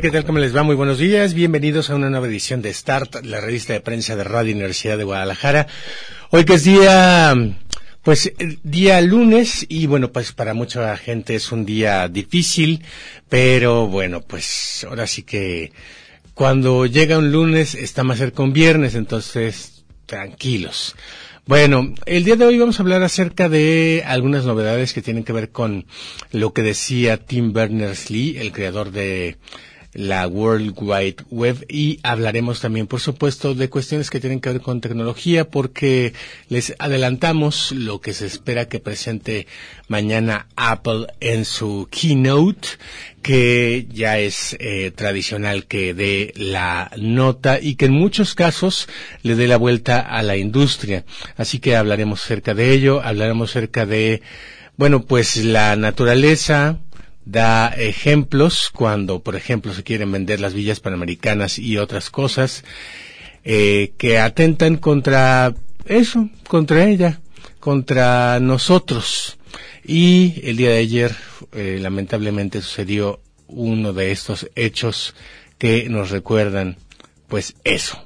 ¿Qué tal? ¿Cómo les va? Muy buenos días. Bienvenidos a una nueva edición de Start, la revista de prensa de Radio Universidad de Guadalajara. Hoy que es día, pues, día lunes y bueno, pues para mucha gente es un día difícil, pero bueno, pues ahora sí que cuando llega un lunes está más cerca un viernes, entonces tranquilos. Bueno, el día de hoy vamos a hablar acerca de algunas novedades que tienen que ver con lo que decía Tim Berners-Lee, el creador de la World Wide Web y hablaremos también, por supuesto, de cuestiones que tienen que ver con tecnología porque les adelantamos lo que se espera que presente mañana Apple en su keynote que ya es eh, tradicional que dé la nota y que en muchos casos le dé la vuelta a la industria. Así que hablaremos acerca de ello, hablaremos acerca de, bueno, pues la naturaleza, da ejemplos cuando, por ejemplo, se quieren vender las villas panamericanas y otras cosas eh, que atentan contra eso, contra ella, contra nosotros. Y el día de ayer, eh, lamentablemente, sucedió uno de estos hechos que nos recuerdan, pues eso,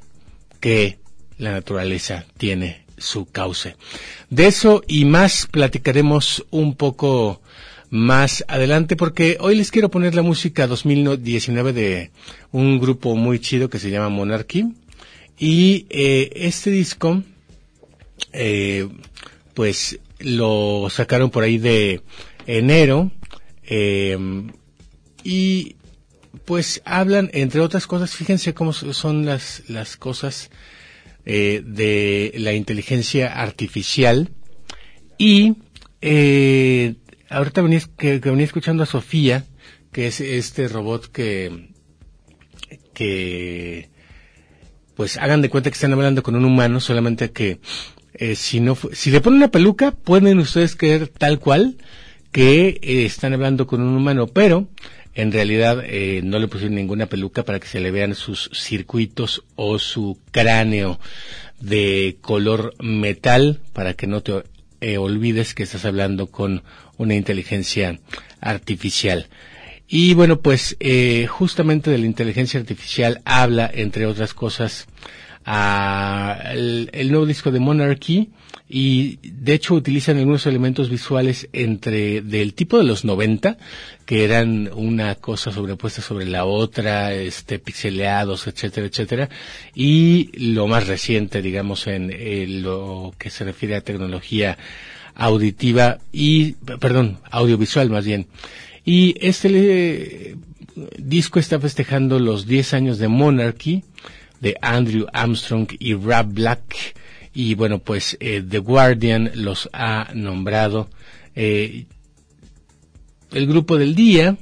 que la naturaleza tiene su cauce. De eso y más platicaremos un poco más adelante porque hoy les quiero poner la música 2019 de un grupo muy chido que se llama Monarchy. Y eh, este disco eh, pues lo sacaron por ahí de enero eh, y pues hablan entre otras cosas fíjense cómo son las las cosas de la inteligencia artificial. Y eh, ahorita venía, que, venía escuchando a Sofía, que es este robot que, que, pues hagan de cuenta que están hablando con un humano, solamente que eh, si no, si le ponen una peluca, pueden ustedes creer tal cual que eh, están hablando con un humano, pero en realidad eh, no le pusieron ninguna peluca para que se le vean sus circuitos o su cráneo de color metal para que no te olvides que estás hablando con una inteligencia artificial. Y bueno, pues eh, justamente de la inteligencia artificial habla, entre otras cosas, el, nuevo disco de Monarchy y de hecho utilizan algunos elementos visuales entre del tipo de los 90 que eran una cosa sobrepuesta sobre la otra, este pixeleados, etcétera, etcétera, y lo más reciente, digamos, en lo que se refiere a tecnología auditiva y, perdón, audiovisual más bien. Y este disco está festejando los 10 años de Monarchy de Andrew Armstrong y Rob Black. Y bueno, pues eh, The Guardian los ha nombrado eh, el grupo del día,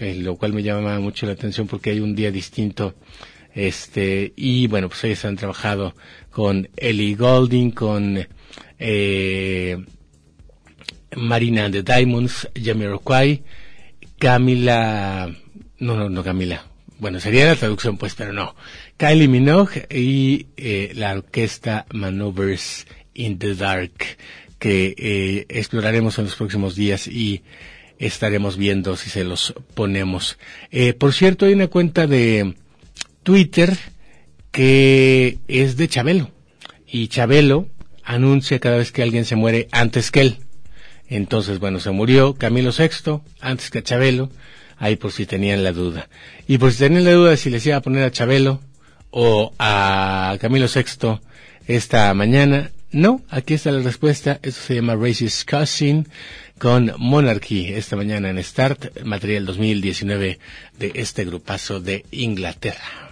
eh, lo cual me llama mucho la atención porque hay un día distinto. Este, y bueno, pues ellos han trabajado con Ellie Golding, con eh, Marina de Diamonds, Jamiroquai, Camila, no, no, no Camila, bueno, sería la traducción pues, pero no, Kylie Minogue y eh, la orquesta Manovers in the Dark, que eh, exploraremos en los próximos días y estaremos viendo si se los ponemos. Eh, por cierto, hay una cuenta de Twitter que es de Chabelo y Chabelo anuncia cada vez que alguien se muere antes que él. Entonces, bueno, se murió Camilo VI antes que Chabelo, ahí por si tenían la duda. Y por si tenían la duda si les iba a poner a Chabelo o a Camilo VI esta mañana, no, aquí está la respuesta. Esto se llama Racist Cousin con Monarchy esta mañana en Start, material 2019 de este grupazo de Inglaterra.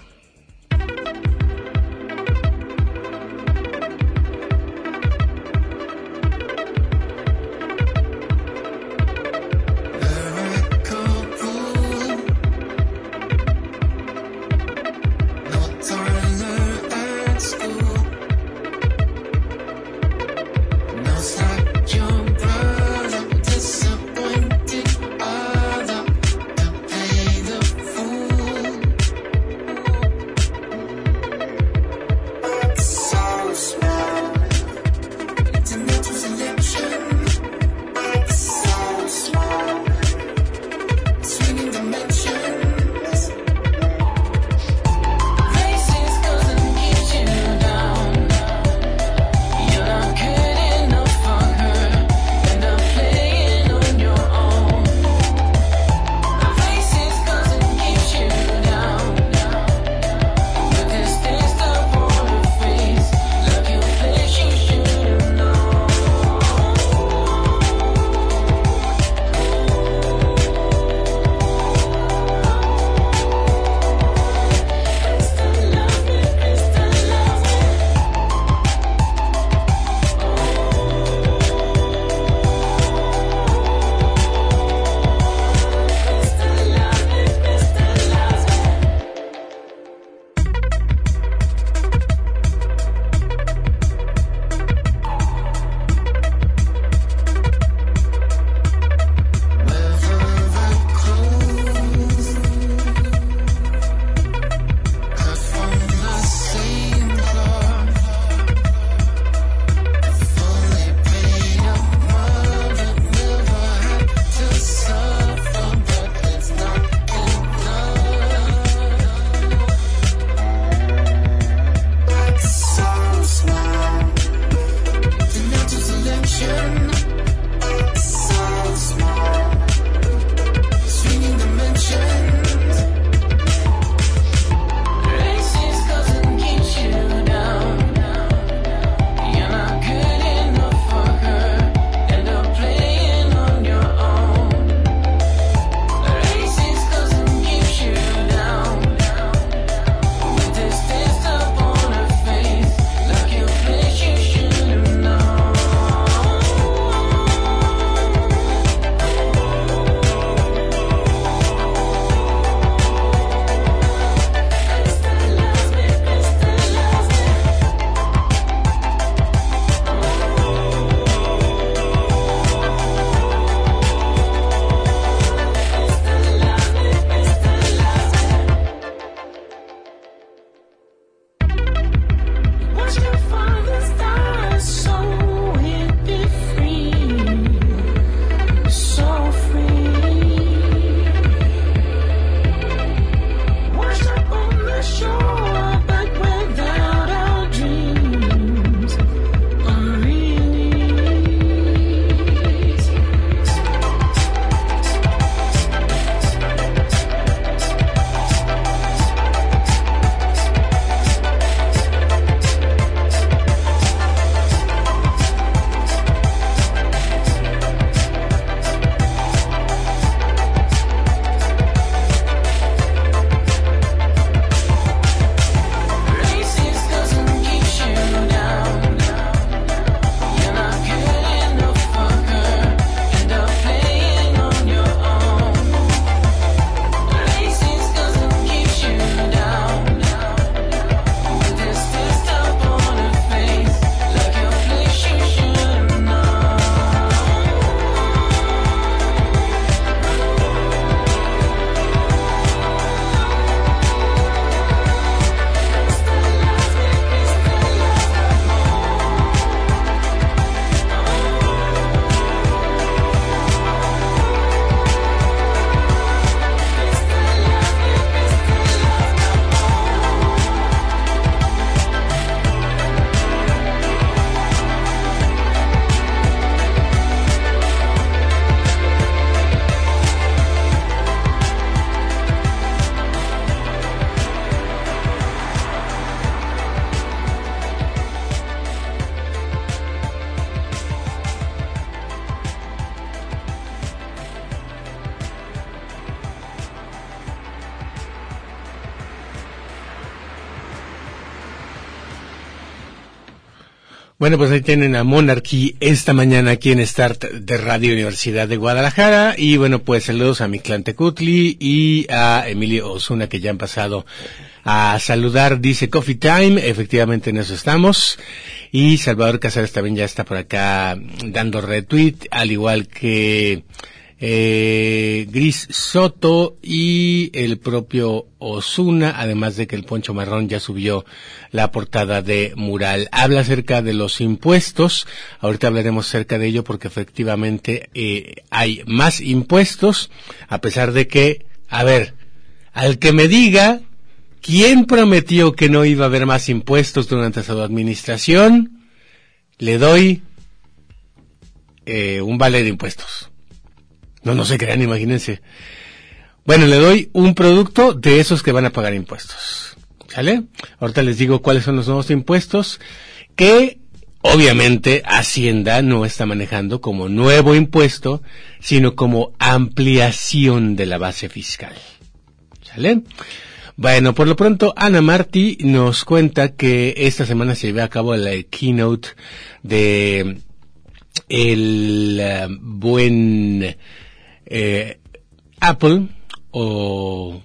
Bueno, pues ahí tienen a Monarchy esta mañana aquí en Start de Radio Universidad de Guadalajara. Y bueno, pues saludos a mi clan Tecutli y a Emilio Osuna que ya han pasado a saludar. Dice Coffee Time, efectivamente en eso estamos. Y Salvador Casares también ya está por acá dando retweet, al igual que eh, Gris Soto y el propio Osuna, además de que el Poncho Marrón ya subió la portada de Mural. Habla acerca de los impuestos, ahorita hablaremos acerca de ello porque efectivamente eh, hay más impuestos, a pesar de que, a ver, al que me diga quién prometió que no iba a haber más impuestos durante su administración, le doy eh, un vale de impuestos. No, no se crean, imagínense. Bueno, le doy un producto de esos que van a pagar impuestos. ¿Sale? Ahorita les digo cuáles son los nuevos impuestos que obviamente Hacienda no está manejando como nuevo impuesto, sino como ampliación de la base fiscal. ¿Sale? Bueno, por lo pronto, Ana Martí nos cuenta que esta semana se lleva a cabo la keynote de el eh, buen eh, Apple o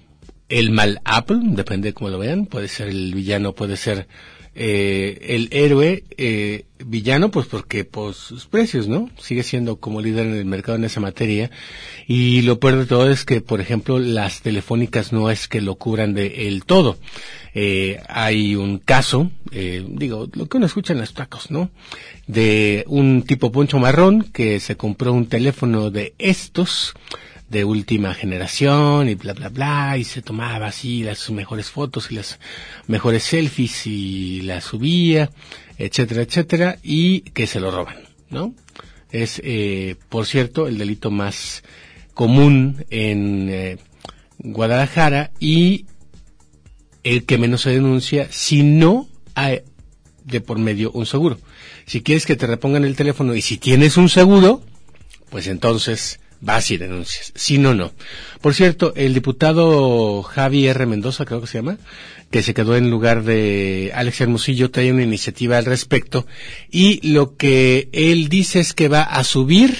el mal Apple, depende de cómo lo vean, puede ser el villano, puede ser eh, el héroe eh, villano, pues porque por sus precios, ¿no? Sigue siendo como líder en el mercado en esa materia. Y lo peor de todo es que, por ejemplo, las telefónicas no es que lo cubran de el todo. Eh, hay un caso, eh, digo, lo que uno escucha en los tacos, ¿no? De un tipo poncho marrón que se compró un teléfono de estos, de última generación y bla bla bla y se tomaba así las mejores fotos y las mejores selfies y las subía etcétera etcétera y que se lo roban no es eh, por cierto el delito más común en eh, Guadalajara y el que menos se denuncia si no hay de por medio un seguro. Si quieres que te repongan el teléfono y si tienes un seguro pues entonces vas y denuncias. Si no, no. Por cierto, el diputado Javi R. Mendoza, creo que se llama, que se quedó en lugar de Alex Hermosillo, trae una iniciativa al respecto. Y lo que él dice es que va a subir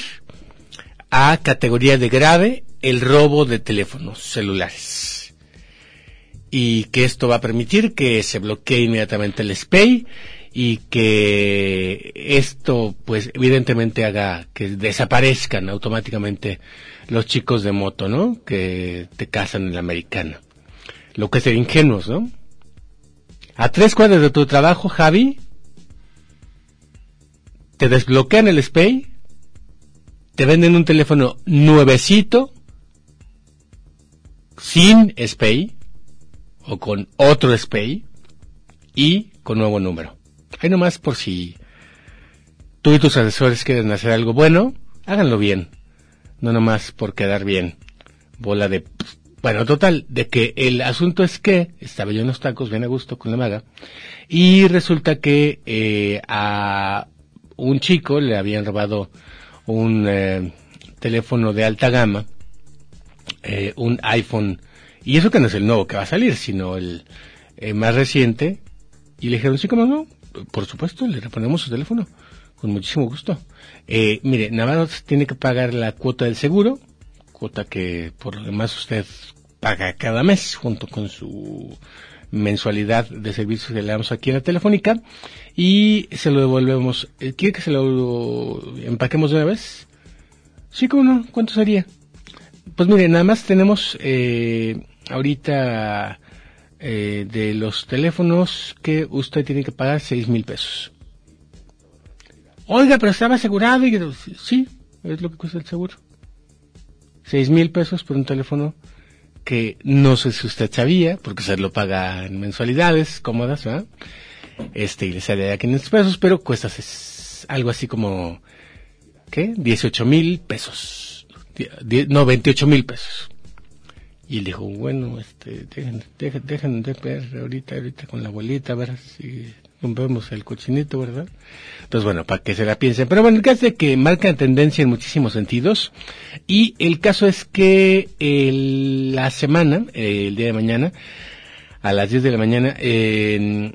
a categoría de grave el robo de teléfonos celulares. Y que esto va a permitir que se bloquee inmediatamente el SPAY y que esto pues evidentemente haga que desaparezcan automáticamente los chicos de moto, ¿no? Que te casan en la americana. Lo que sería ingenuos, ¿no? A tres cuadras de tu trabajo, Javi, te desbloquean el SPAY, te venden un teléfono nuevecito, sin SPAY, o con otro SPAY, y con nuevo número. Ahí nomás por si tú y tus asesores quieren hacer algo bueno, háganlo bien. No nomás por quedar bien. Bola de... Bueno, total, de que el asunto es que estaba yo en los tacos bien a gusto con la maga y resulta que eh, a un chico le habían robado un eh, teléfono de alta gama, eh, un iPhone, y eso que no es el nuevo que va a salir, sino el más reciente, y le dijeron, sí, como no, por supuesto, le reponemos su teléfono, con muchísimo gusto. Eh, mire, nada más tiene que pagar la cuota del seguro, cuota que por lo demás usted paga cada mes, junto con su mensualidad de servicios que le damos aquí en la telefónica, y se lo devolvemos. Eh, ¿Quiere que se lo empaquemos de una vez? Sí, ¿cómo no? ¿Cuánto sería? Pues mire, nada más tenemos eh, ahorita eh, de los teléfonos que usted tiene que pagar seis mil pesos. Oiga, pero estaba asegurado y sí, es lo que cuesta el seguro. Seis mil pesos por un teléfono que no sé si usted sabía, porque usted lo paga en mensualidades cómodas, ¿verdad? Este, y le sale a 500 pesos, pero cuesta algo así como, ¿qué? 18 mil pesos. No, 28 mil pesos. Y le dijo, bueno, este, dejen, dejen, dejen de ver ahorita, ahorita con la abuelita, a ver si rompemos el cochinito, ¿verdad? Entonces, bueno, para que se la piensen. Pero bueno, el caso es que marca tendencia en muchísimos sentidos. Y el caso es que el, la semana, el día de mañana, a las 10 de la mañana, en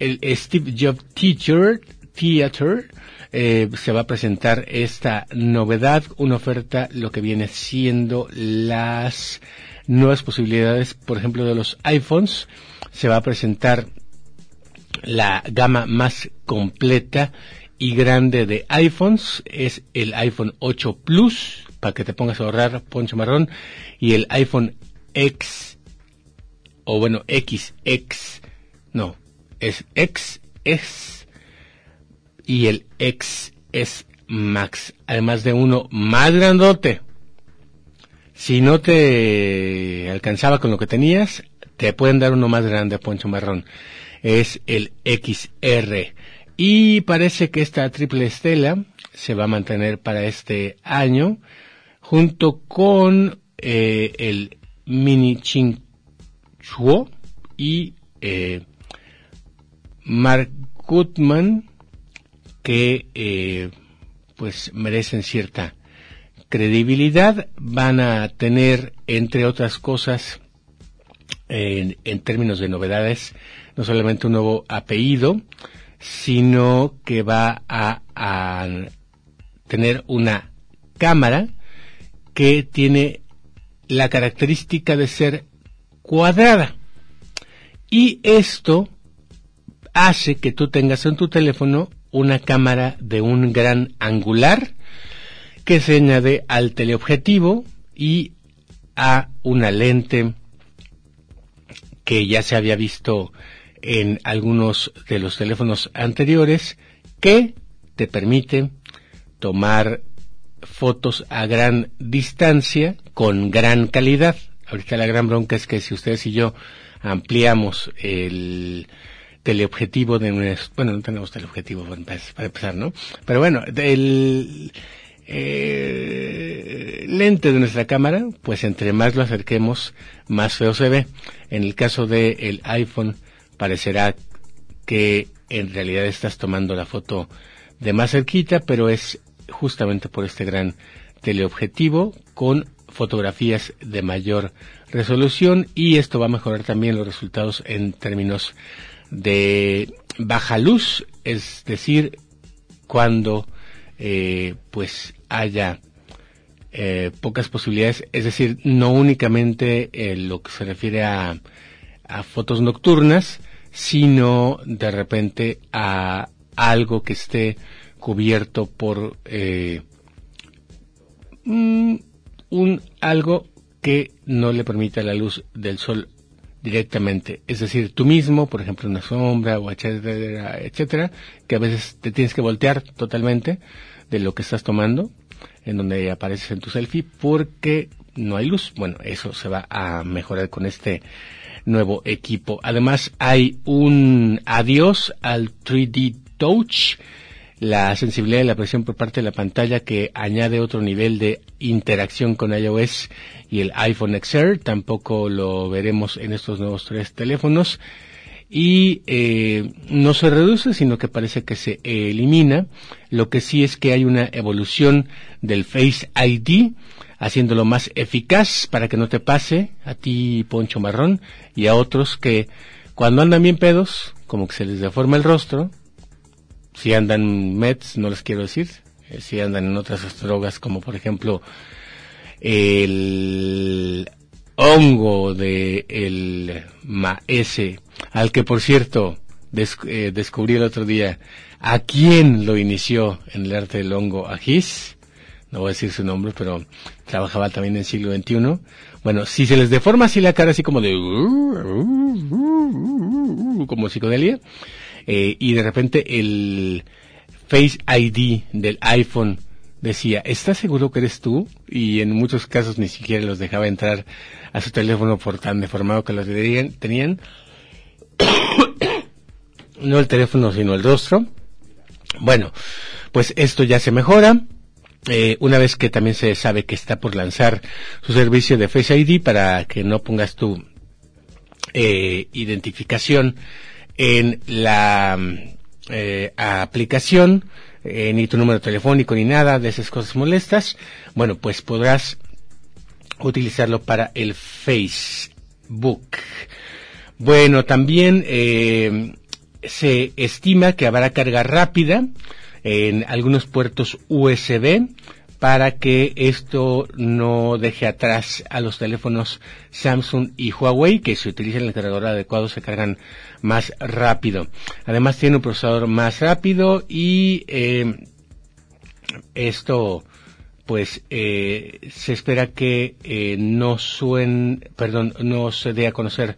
el Steve Jobs Teacher Theater eh, se va a presentar esta novedad, una oferta, lo que viene siendo las nuevas posibilidades, por ejemplo, de los iPhones. Se va a presentar la gama más completa y grande de iPhones. Es el iPhone 8 Plus, para que te pongas a ahorrar, poncho marrón, y el iPhone X, o bueno, XX, no, es XS y el XS Max, además de uno más grandote. Si no te alcanzaba con lo que tenías, te pueden dar uno más grande, Poncho Marrón. Es el XR. Y parece que esta triple estela se va a mantener para este año, junto con eh, el Mini Chinchuo y eh, Mark Goodman, que eh, pues merecen cierta credibilidad, van a tener, entre otras cosas, en, términos de novedades, no solamente un nuevo apellido, sino que va a, a tener una cámara que tiene la característica de ser cuadrada. Y esto hace que tú tengas en tu teléfono una cámara de un gran angular que se añade al teleobjetivo y a una lente que ya se había visto en algunos de los teléfonos anteriores que te permite tomar fotos a gran distancia con gran calidad. Ahorita la gran bronca es que si ustedes y yo ampliamos el teleobjetivo de nuestro, bueno, no tenemos teleobjetivo para empezar, ¿no? Pero bueno, el eh, lente de nuestra cámara, pues entre más lo acerquemos, más feo se ve. En el caso del el iPhone, parecerá que en realidad estás tomando la foto de más cerquita, pero es justamente por este gran teleobjetivo con fotografías de mayor resolución y esto va a mejorar también los resultados en términos de baja luz, es decir, cuando eh, pues haya eh, pocas posibilidades, es decir, no únicamente lo que se refiere a, a fotos nocturnas, sino de repente a algo que esté cubierto por eh, un algo que no le permita la luz del sol directamente. Es decir, tú mismo, por ejemplo, una sombra o etcétera, etcétera, que a veces te tienes que voltear totalmente de lo que estás tomando, en donde apareces en tu selfie, porque no hay luz. Bueno, eso se va a mejorar con este nuevo equipo. Además, hay un adiós al 3D Touch, la sensibilidad y la presión por parte de la pantalla que añade otro nivel de interacción con iOS y el iPhone XR. Tampoco lo veremos en estos nuevos tres teléfonos. Y eh, no se reduce, sino que parece que se elimina. Lo que sí es que hay una evolución del Face ID, haciéndolo más eficaz para que no te pase a ti, Poncho Marrón, y a otros que cuando andan bien pedos, como que se les deforma el rostro, si andan meds, no les quiero decir, eh, si andan en otras drogas como por ejemplo el hongo de el maese, al que por cierto eh, descubrí el otro día a quién lo inició en el arte del hongo, a Gis, no voy a decir su nombre, pero trabajaba también en el siglo XXI. Bueno, si se les deforma así la cara, así como de, como psicodelia, eh, y de repente el Face ID del iPhone decía, ¿estás seguro que eres tú? Y en muchos casos ni siquiera los dejaba entrar a su teléfono por tan deformado que los tenían. no el teléfono, sino el rostro. Bueno, pues esto ya se mejora. Eh, una vez que también se sabe que está por lanzar su servicio de Face ID para que no pongas tu eh, identificación en la eh, aplicación, eh, ni tu número telefónico ni nada de esas cosas molestas, bueno, pues podrás utilizarlo para el Facebook. Bueno, también eh, se estima que habrá carga rápida en algunos puertos USB para que esto no deje atrás a los teléfonos Samsung y Huawei que si utilizan el cargador adecuado se cargan más rápido. Además tiene un procesador más rápido y eh, esto pues eh, se espera que eh, no suen, perdón, no se dé a conocer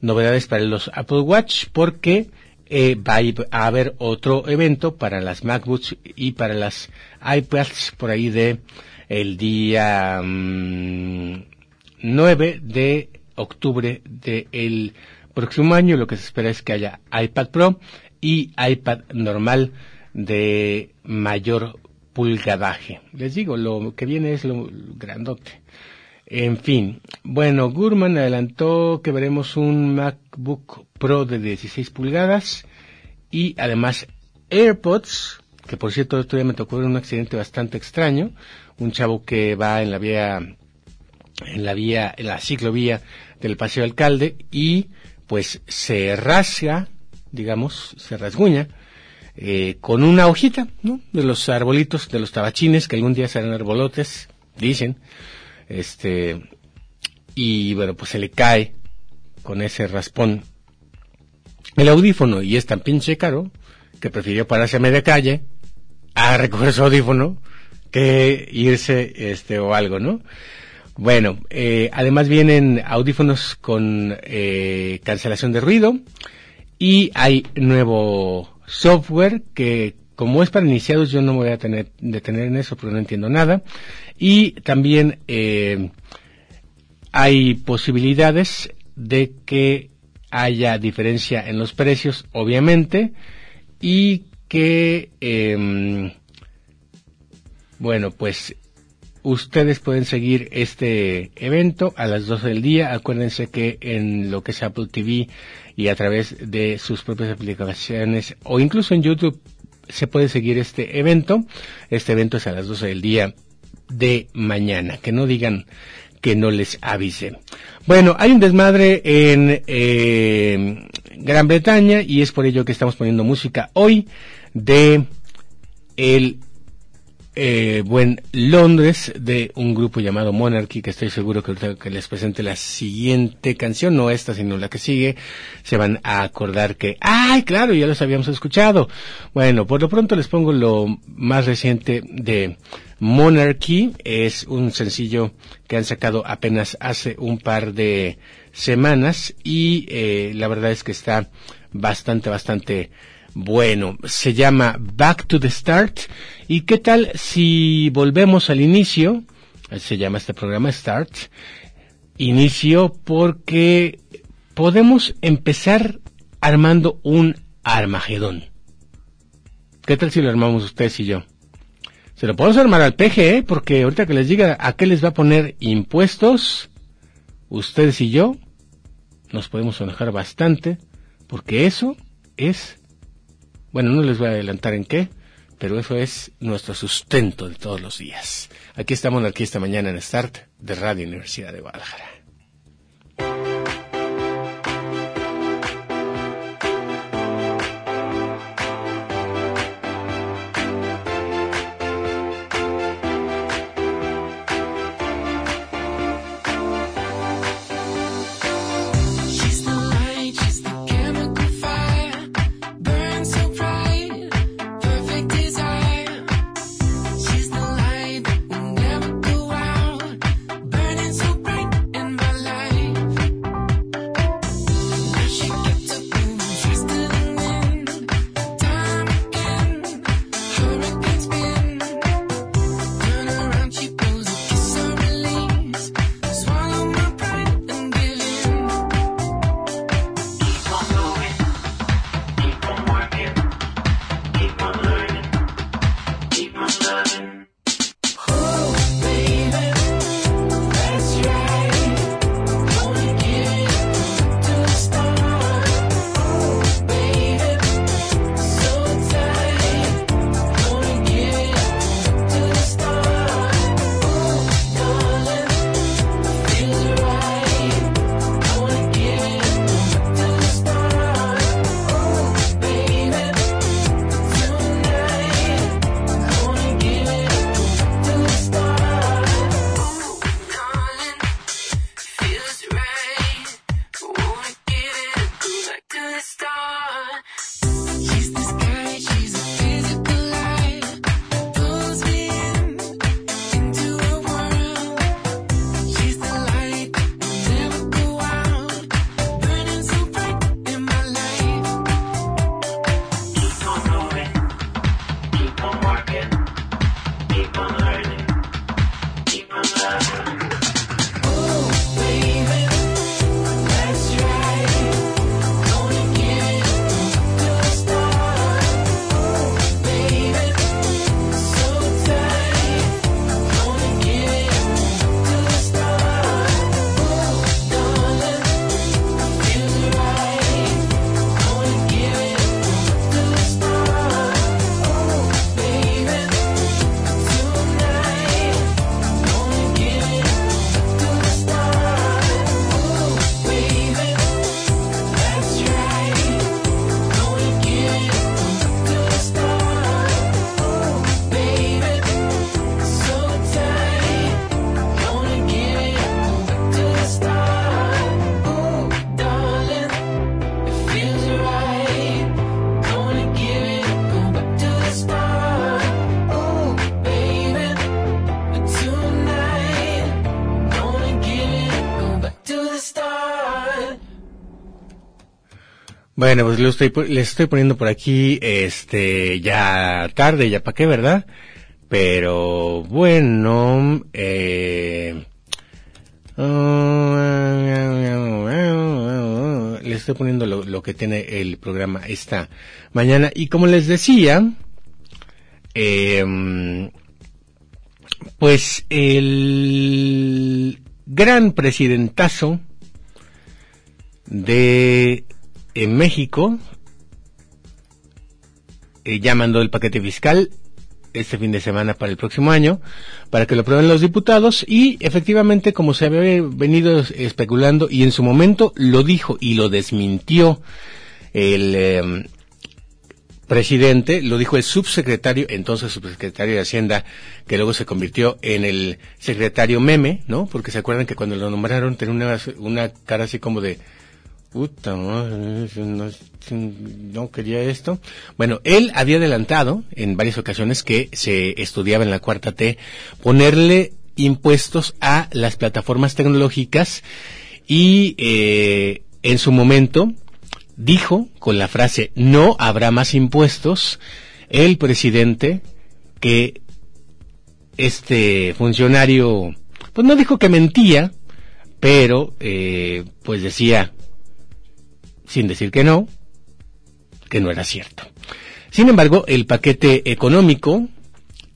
novedades para los Apple Watch porque eh, va a haber otro evento para las MacBooks y para las iPads por ahí de el día 9 mm, de octubre del próximo año. Lo que se espera es que haya iPad Pro y iPad normal de mayor pulgadaje. Les digo, lo que viene es lo grandote. En fin, bueno, Gurman adelantó que veremos un MacBook Pro de 16 pulgadas y además AirPods, que por cierto otro día me tocó un accidente bastante extraño, un chavo que va en la vía, en la vía, en la ciclovía del Paseo Alcalde y pues se rasga, digamos, se rasguña, eh, con una hojita, ¿no? De los arbolitos, de los tabachines, que algún día serán arbolotes, dicen, este, y bueno, pues se le cae con ese raspón el audífono y es tan pinche caro que prefirió pararse a media calle a recoger su audífono que irse este o algo, ¿no? Bueno, eh, además vienen audífonos con eh, cancelación de ruido y hay nuevo software que como es para iniciados yo no me voy a tener, detener en eso porque no entiendo nada y también eh, hay posibilidades de que haya diferencia en los precios, obviamente, y que, eh, bueno, pues ustedes pueden seguir este evento a las 12 del día. Acuérdense que en lo que es Apple TV y a través de sus propias aplicaciones o incluso en YouTube se puede seguir este evento. Este evento es a las 12 del día de mañana. Que no digan que no les avise. Bueno, hay un desmadre en eh, Gran Bretaña y es por ello que estamos poniendo música hoy de el eh, buen Londres de un grupo llamado Monarchy, que estoy seguro que que les presente la siguiente canción, no esta, sino la que sigue, se van a acordar que, ay, claro, ya los habíamos escuchado. Bueno, por lo pronto les pongo lo más reciente de Monarchy, es un sencillo que han sacado apenas hace un par de semanas y eh, la verdad es que está bastante, bastante bueno, se llama Back to the Start. ¿Y qué tal si volvemos al inicio? Se llama este programa Start. Inicio porque podemos empezar armando un Armagedón. ¿Qué tal si lo armamos ustedes y yo? Se lo podemos armar al PGE, porque ahorita que les diga a qué les va a poner impuestos, ustedes y yo nos podemos enojar bastante, porque eso es bueno, no les voy a adelantar en qué, pero eso es nuestro sustento de todos los días. Aquí estamos aquí esta mañana en Start de Radio Universidad de Guadalajara. Bueno, pues lo estoy, les estoy poniendo por aquí, este, ya tarde, ya para qué, ¿verdad? Pero bueno, eh, le estoy poniendo lo, lo, que tiene el programa esta mañana. Y como les decía, eh, pues el gran presidentazo de en México eh, ya mandó el paquete fiscal este fin de semana para el próximo año, para que lo aprueben los diputados y efectivamente como se había venido especulando y en su momento lo dijo y lo desmintió el eh, presidente, lo dijo el subsecretario, entonces subsecretario de Hacienda, que luego se convirtió en el secretario meme, ¿no? Porque se acuerdan que cuando lo nombraron tenía una, una cara así como de, puta, no, no quería esto. Bueno, él había adelantado en varias ocasiones que se estudiaba en la cuarta T ponerle impuestos a las plataformas tecnológicas y eh, en su momento dijo con la frase no habrá más impuestos el presidente que este funcionario pues no dijo que mentía pero eh, pues decía sin decir que no, que no era cierto. Sin embargo, el paquete económico,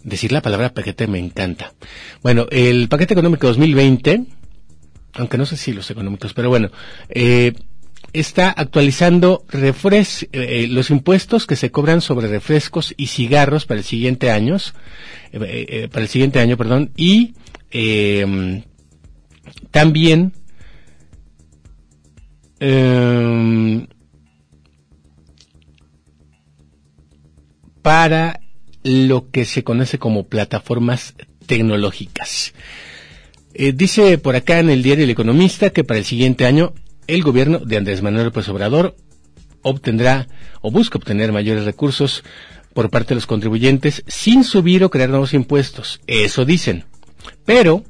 decir la palabra paquete me encanta. Bueno, el paquete económico 2020, aunque no sé si los económicos, pero bueno, eh, está actualizando refres eh, los impuestos que se cobran sobre refrescos y cigarros para el siguiente año, eh, para el siguiente año, perdón, y también Em, para lo que se conoce como plataformas tecnológicas. Eh, dice por acá en el diario El Economista que para el siguiente año el gobierno de Andrés Manuel López Obrador obtendrá o busca obtener mayores recursos por parte de los contribuyentes sin subir o crear nuevos impuestos. Eso dicen. Pero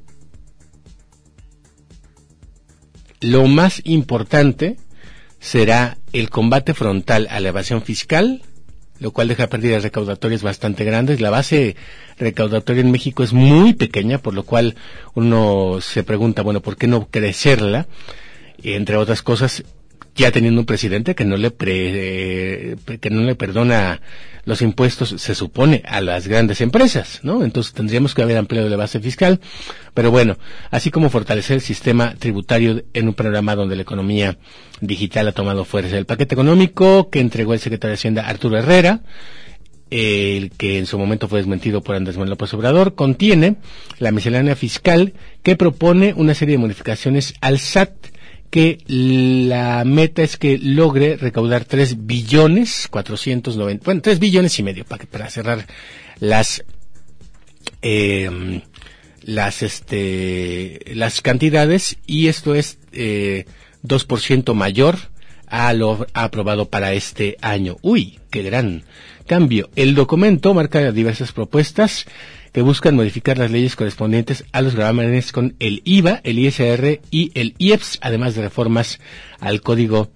Lo más importante será el combate frontal a la evasión fiscal, lo cual deja pérdidas recaudatorias bastante grandes. La base recaudatoria en México es muy pequeña, por lo cual uno se pregunta, bueno, ¿por qué no crecerla? Entre otras cosas, ya teniendo un presidente que no le pre, que no le perdona los impuestos se supone a las grandes empresas, ¿no? Entonces tendríamos que haber ampliado la base fiscal, pero bueno, así como fortalecer el sistema tributario en un programa donde la economía digital ha tomado fuerza. El paquete económico que entregó el secretario de Hacienda Arturo Herrera, el que en su momento fue desmentido por Andrés Manuel López Obrador, contiene la miscelánea fiscal que propone una serie de modificaciones al SAT que la meta es que logre recaudar 3 billones 490, bueno, 3 billones y medio para, para cerrar las eh, las este las cantidades y esto es eh, 2% mayor a lo aprobado para este año. Uy, qué gran cambio. El documento marca diversas propuestas que buscan modificar las leyes correspondientes a los gravámenes con el IVA, el ISR y el IEPS, además de reformas al Código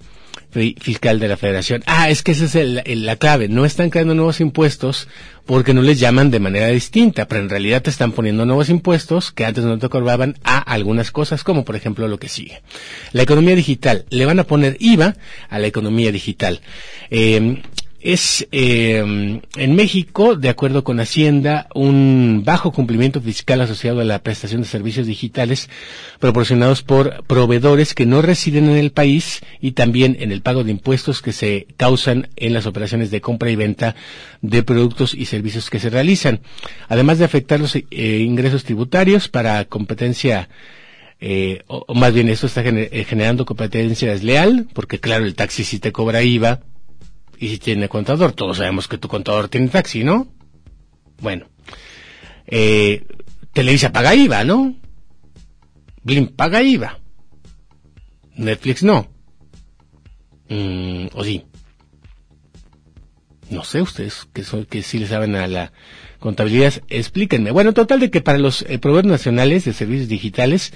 Fiscal de la Federación. Ah, es que esa es la clave. No están creando nuevos impuestos porque no les llaman de manera distinta, pero en realidad te están poniendo nuevos impuestos que antes no te cobraban a algunas cosas, como por ejemplo lo que sigue. La economía digital. Le van a poner IVA a la economía digital. Eh, es eh, en México, de acuerdo con Hacienda, un bajo cumplimiento fiscal asociado a la prestación de servicios digitales proporcionados por proveedores que no residen en el país y también en el pago de impuestos que se causan en las operaciones de compra y venta de productos y servicios que se realizan, además de afectar los eh, ingresos tributarios para competencia eh, o, más bien esto está generando competencia desleal, porque claro, el taxi sí te cobra IVA, y si tiene contador. Todos sabemos que tu contador tiene taxi, ¿no? Bueno. Eh, Televisa paga IVA, ¿no? Blim paga IVA. Netflix no. Mm, ¿O sí? No sé ustedes que son que sí le saben a la contabilidad, explíquenme. Bueno, total de que para los eh, proveedores nacionales de servicios digitales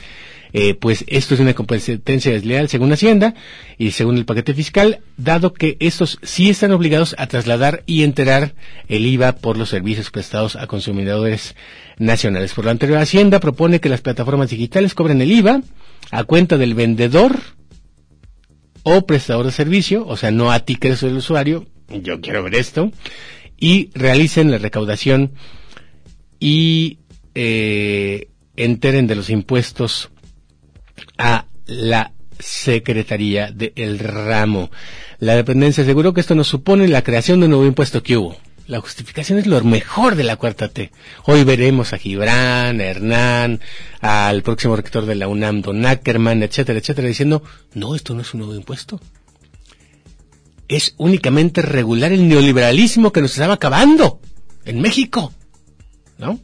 eh, pues esto es una competencia desleal según Hacienda y según el paquete fiscal, dado que estos sí están obligados a trasladar y enterar el IVA por los servicios prestados a consumidores nacionales. Por lo anterior, Hacienda propone que las plataformas digitales cobren el IVA a cuenta del vendedor o prestador de servicio, o sea, no a ti que eres el usuario, yo quiero ver esto, y realicen la recaudación y eh, enteren de los impuestos a la Secretaría del Ramo. La dependencia aseguró que esto no supone la creación de un nuevo impuesto que hubo. La justificación es lo mejor de la cuarta T. Hoy veremos a Gibran, a Hernán, al próximo rector de la UNAM, Don Ackerman, etcétera, etcétera, diciendo, no, esto no es un nuevo impuesto. Es únicamente regular el neoliberalismo que nos estaba acabando en México. ¿No?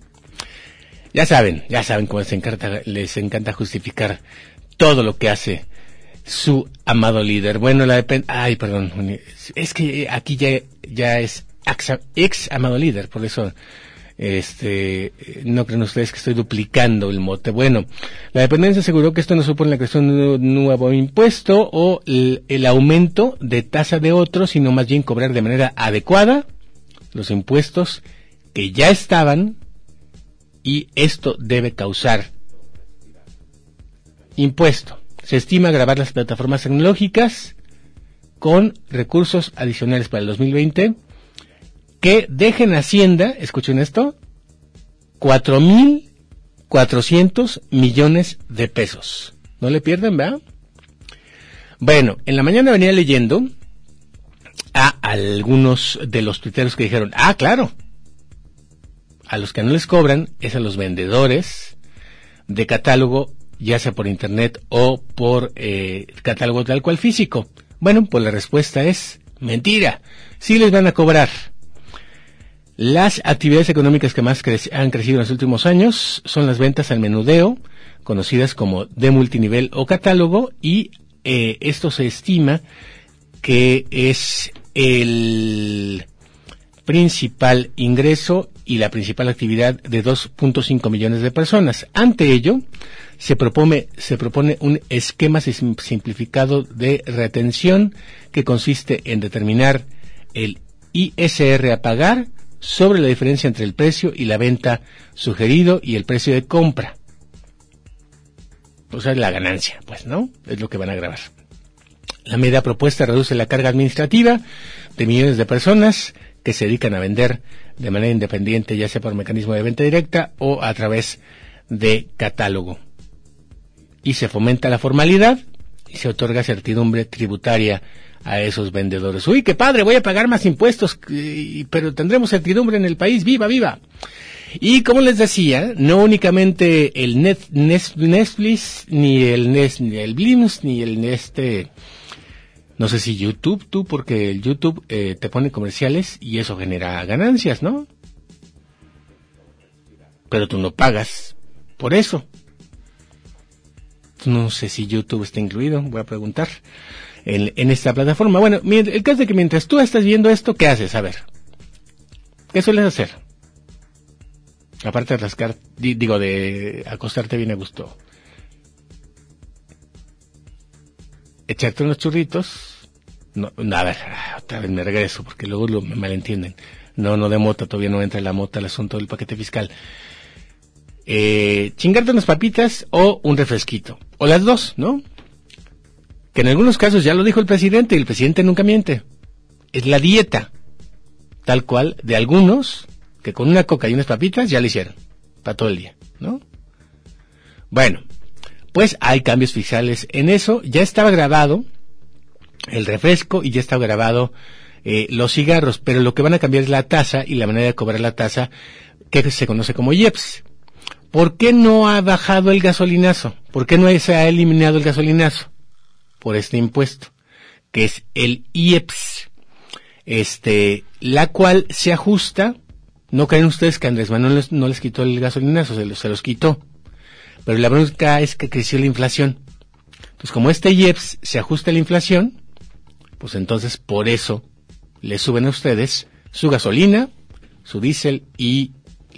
Ya saben, ya saben cómo les encanta, les encanta justificar todo lo que hace su amado líder. Bueno, la de, ay, perdón, es que aquí ya, ya es ex, amado líder, por eso, este, no creen ustedes que estoy duplicando el mote. Bueno, la dependencia aseguró que esto no supone la creación de un nuevo impuesto o el, aumento de tasa de otro, sino más bien cobrar de manera adecuada los impuestos que ya estaban y esto debe causar impuesto. Se estima grabar las plataformas tecnológicas con recursos adicionales para el 2020 que dejen Hacienda, escuchen esto, 4.400 millones de pesos. No le pierdan, ¿verdad? Bueno, en la mañana venía leyendo a algunos de los tuiteros que dijeron, ah, claro, a los que no les cobran es a los vendedores de catálogo, ya sea por internet o por eh, catálogo tal cual físico. Bueno, pues la respuesta es mentira. Sí les van a cobrar. Las actividades económicas que más han crecido en los últimos años son las ventas al menudeo, conocidas como de multinivel o catálogo, y eh, esto se estima que es el principal ingreso y la principal actividad de 2.5 millones de personas. Ante ello, se propone, se propone un esquema simplificado de retención que consiste en determinar el ISR a pagar sobre la diferencia entre el precio y la venta sugerido y el precio de compra. O sea, la ganancia, pues, ¿no? Es lo que van a grabar. La medida propuesta reduce la carga administrativa de millones de personas que se dedican a vender de manera independiente, ya sea por mecanismo de venta directa o a través de catálogo. Y se fomenta la formalidad y se otorga certidumbre tributaria a esos vendedores. Uy, qué padre, voy a pagar más impuestos, pero tendremos certidumbre en el país, viva, viva. Y como les decía, no únicamente el Netflix, ni el, ni el Blims, ni el este, no sé si YouTube, tú, porque el YouTube eh, te pone comerciales y eso genera ganancias, ¿no? Pero tú no pagas por eso. No sé si YouTube está incluido, voy a preguntar en, en esta plataforma. Bueno, el caso de que mientras tú estás viendo esto, ¿qué haces? A ver, ¿qué sueles hacer? Aparte de rascar, digo, de acostarte bien a gusto. echarte unos churritos. No, a ver, otra vez me regreso porque luego lo, me malentienden. No, no de mota, todavía no entra en la mota el asunto del paquete fiscal. Eh, chingarte unas papitas o un refresquito. O las dos, ¿no? Que en algunos casos ya lo dijo el presidente y el presidente nunca miente. Es la dieta, tal cual, de algunos que con una coca y unas papitas ya lo hicieron. Para todo el día, ¿no? Bueno, pues hay cambios fiscales en eso. Ya estaba grabado el refresco y ya estaba grabado eh, los cigarros, pero lo que van a cambiar es la tasa y la manera de cobrar la tasa que se conoce como IEPS. ¿Por qué no ha bajado el gasolinazo? ¿Por qué no se ha eliminado el gasolinazo? Por este impuesto, que es el IEPS, este, la cual se ajusta, no creen ustedes que Andrés Manuel no les quitó el gasolinazo, se los, se los quitó pero la bronca es que creció la inflación. Entonces, como este IEPS se ajusta a la inflación, pues entonces por eso le suben a ustedes su gasolina, su diésel y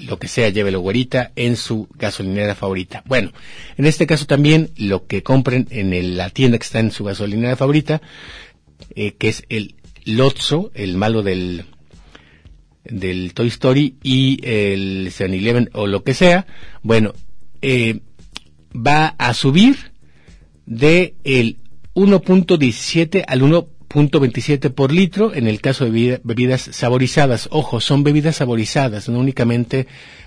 lo que sea, llévelo güerita en su gasolinera favorita. Bueno, en este caso también lo que compren en la tienda que está en su gasolinera favorita, eh, que es el Lotso, el malo del del Toy Story y el 7-Eleven o lo que sea, bueno, eh, va a subir de el 1.17 al 1.27 por litro en el caso de bebidas saborizadas. Ojo, son bebidas saborizadas, no únicamente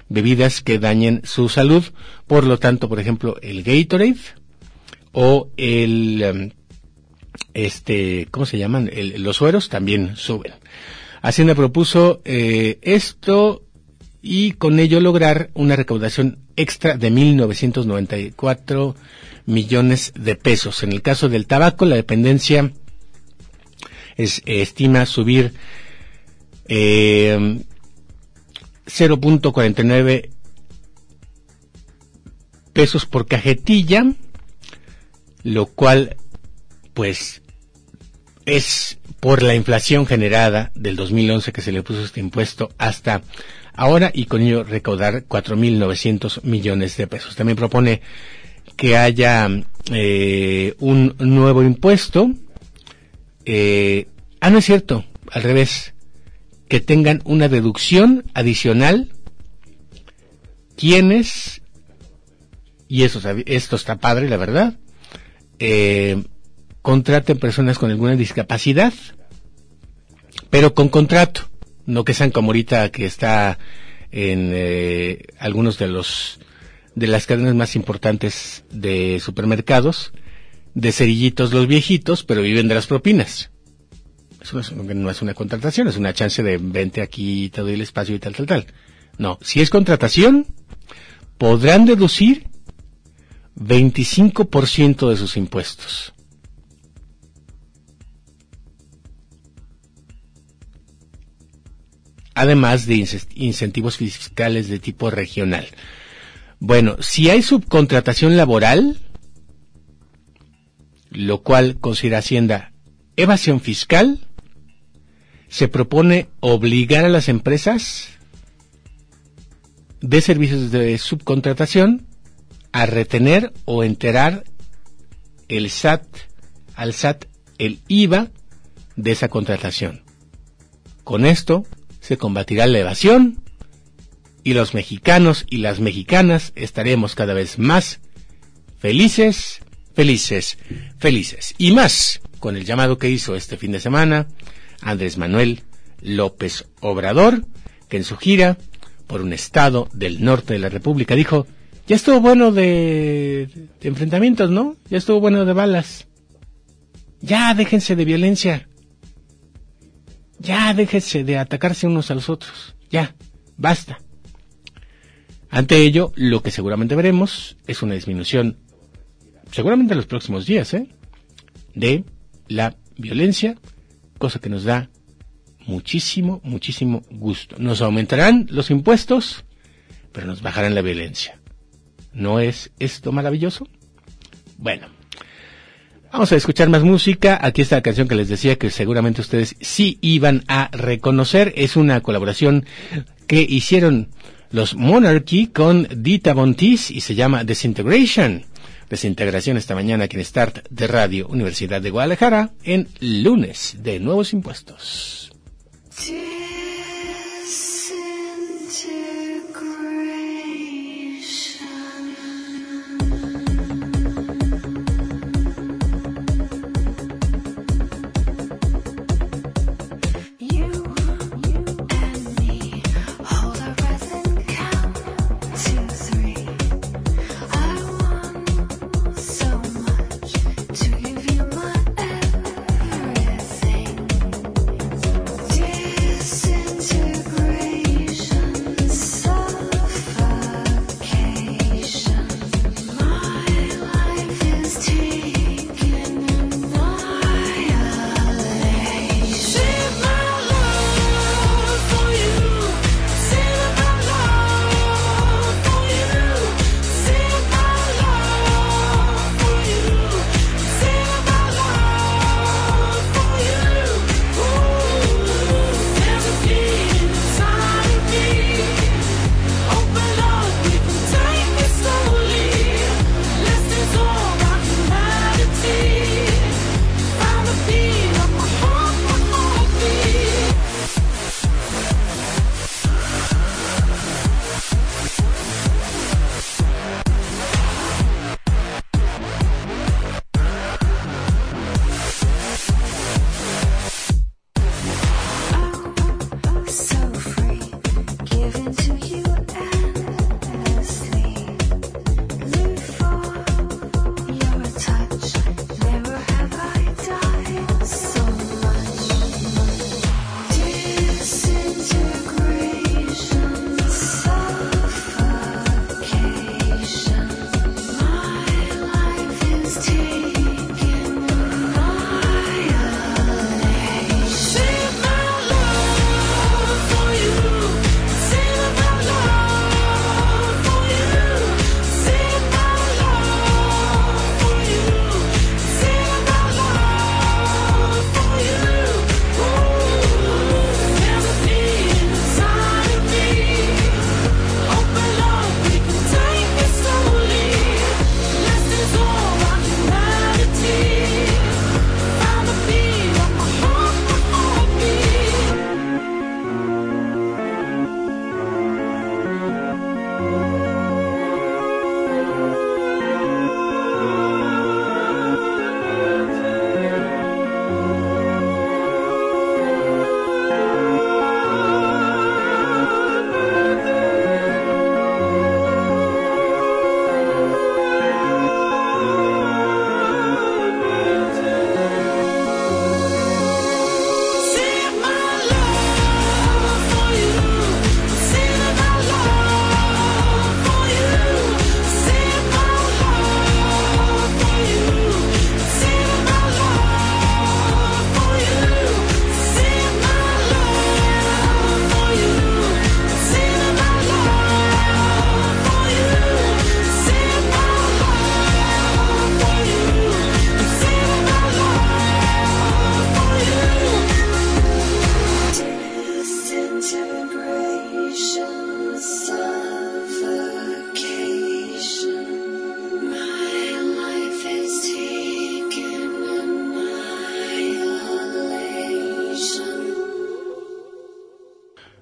bebidas que dañen su salud. Por lo tanto, por ejemplo, el Gatorade o el, em, este, ¿cómo se llaman? los sueros también suben. Hacienda propuso eh, esto y con ello lograr una recaudación extra de 1.994 millones de pesos. En el caso del tabaco, la dependencia estima subir eh, 0.49 pesos por cajetilla, lo cual pues es por la inflación generada del 2011 que se le puso este impuesto hasta ahora y con ello recaudar 4.900 millones de pesos. También propone que haya eh, un nuevo impuesto. Eh, ah, no es cierto, al revés, que tengan una deducción adicional quienes, y eso, esto está padre, la verdad, eh, contraten personas con alguna discapacidad, pero con contrato, no que sean como ahorita que está en eh, algunos de los de las cadenas más importantes de supermercados, de cerillitos los viejitos, pero viven de las propinas. Eso no es, una contratación, es una chance de vente aquí, te doy el espacio y tal, tal, tal. No, si es contratación, podrán deducir 25% de sus impuestos. además de incentivos fiscales de tipo regional. Bueno, si hay subcontratación laboral, lo cual considera Hacienda evasión fiscal, se propone obligar a las empresas de servicios de subcontratación a retener o enterar el SAT al SAT el IVA de esa contratación. Con esto se combatirá la evasión y los mexicanos y las mexicanas estaremos cada vez más felices, felices, felices. Y más con el llamado que hizo este fin de semana Andrés Manuel López Obrador, que en su gira por un estado del norte de la República dijo, ya estuvo bueno de, enfrentamientos, ¿no? Ya estuvo bueno de balas. Ya déjense de violencia. Ya déjese de atacarse unos a los otros. Ya, basta. Ante ello, lo que seguramente veremos es una disminución, seguramente en los próximos días, ¿eh? de la violencia, cosa que nos da muchísimo, muchísimo gusto. Nos aumentarán los impuestos, pero nos bajarán la violencia. ¿No es esto maravilloso? Bueno, Vamos a escuchar más música. Aquí está la canción que les decía que seguramente ustedes sí iban a reconocer. Es una colaboración que hicieron los Monarchy con Dita Bontis y se llama Desintegration. Desintegración esta mañana aquí en Start de Radio Universidad de Guadalajara en lunes de nuevos impuestos.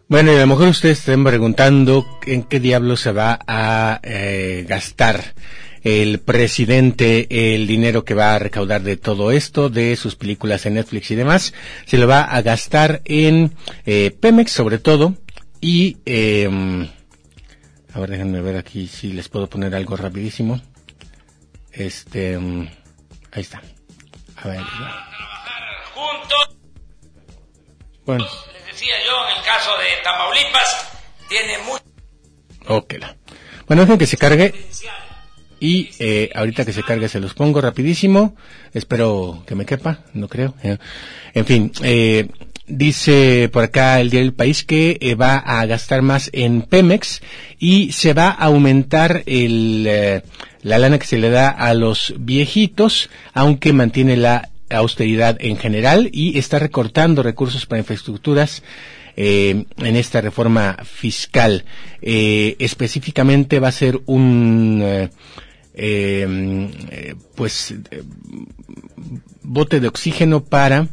Bueno, y a lo mejor ustedes estén preguntando en qué diablo se va a eh, gastar el presidente el dinero que va a recaudar de todo esto, de sus películas en Netflix y demás, se lo va a gastar en eh, Pemex sobre todo y eh, a ver déjenme ver aquí si les puedo poner algo rapidísimo. Este ahí está. A ver juntos. Bueno decía yo en el caso de Tamaulipas tiene mucho ok bueno dejen que se cargue y eh, ahorita que se cargue se los pongo rapidísimo. Espero que me quepa, no creo. En fin, eh, dice por acá el diario El País que eh, va a gastar más en Pemex y se va a aumentar el, eh, la lana que se le da a los viejitos, aunque mantiene la austeridad en general y está recortando recursos para infraestructuras eh, en esta reforma fiscal. Eh, específicamente va a ser un eh, eh, pues eh, bote de oxígeno para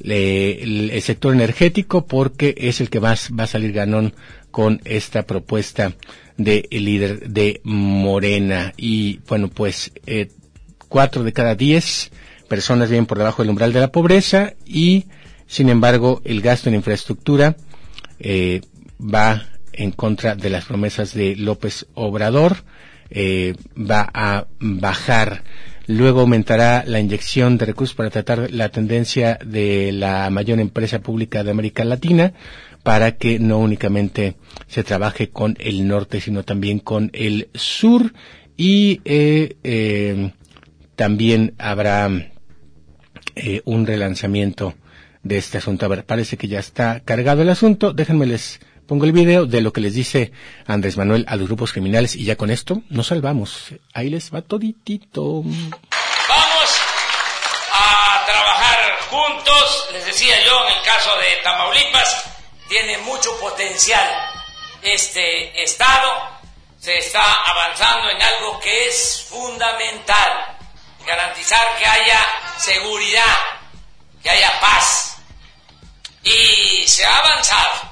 le, el, sector energético porque es el que más va a salir ganón con esta propuesta de el líder de Morena y bueno pues eh, cuatro de cada diez personas viven por debajo del umbral de la pobreza y sin embargo el gasto en infraestructura eh, va en contra de las promesas de López Obrador eh, va a bajar. Luego aumentará la inyección de recursos para tratar la tendencia de la mayor empresa pública de América Latina para que no únicamente se trabaje con el norte, sino también con el sur. Y eh, eh, también habrá eh, un relanzamiento de este asunto. A ver, parece que ya está cargado el asunto. Déjenme les pongo el video de lo que les dice Andrés Manuel a los grupos criminales y ya con esto nos salvamos. Ahí les va toditito. Vamos a trabajar juntos, les decía yo, en el caso de Tamaulipas, tiene mucho potencial este estado, se está avanzando en algo que es fundamental, garantizar que haya seguridad, que haya paz. Y se ha avanzado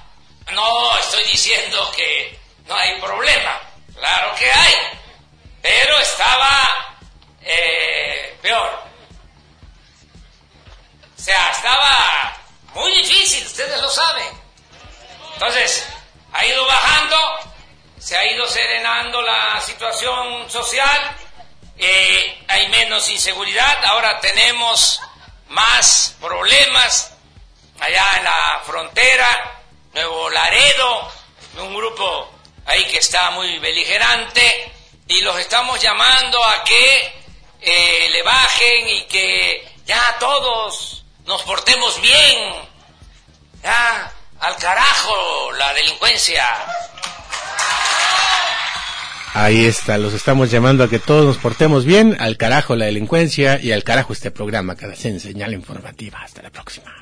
no estoy diciendo que no hay problema, claro que hay, pero estaba eh, peor. O sea, estaba muy difícil, ustedes lo saben. Entonces, ha ido bajando, se ha ido serenando la situación social, eh, hay menos inseguridad, ahora tenemos más problemas allá en la frontera, Nuevo Laredo, un grupo ahí que está muy beligerante y los estamos llamando a que eh, le bajen y que ya todos nos portemos bien. Ya, al carajo la delincuencia. Ahí está, los estamos llamando a que todos nos portemos bien, al carajo la delincuencia y al carajo este programa, cada señal informativa. Hasta la próxima.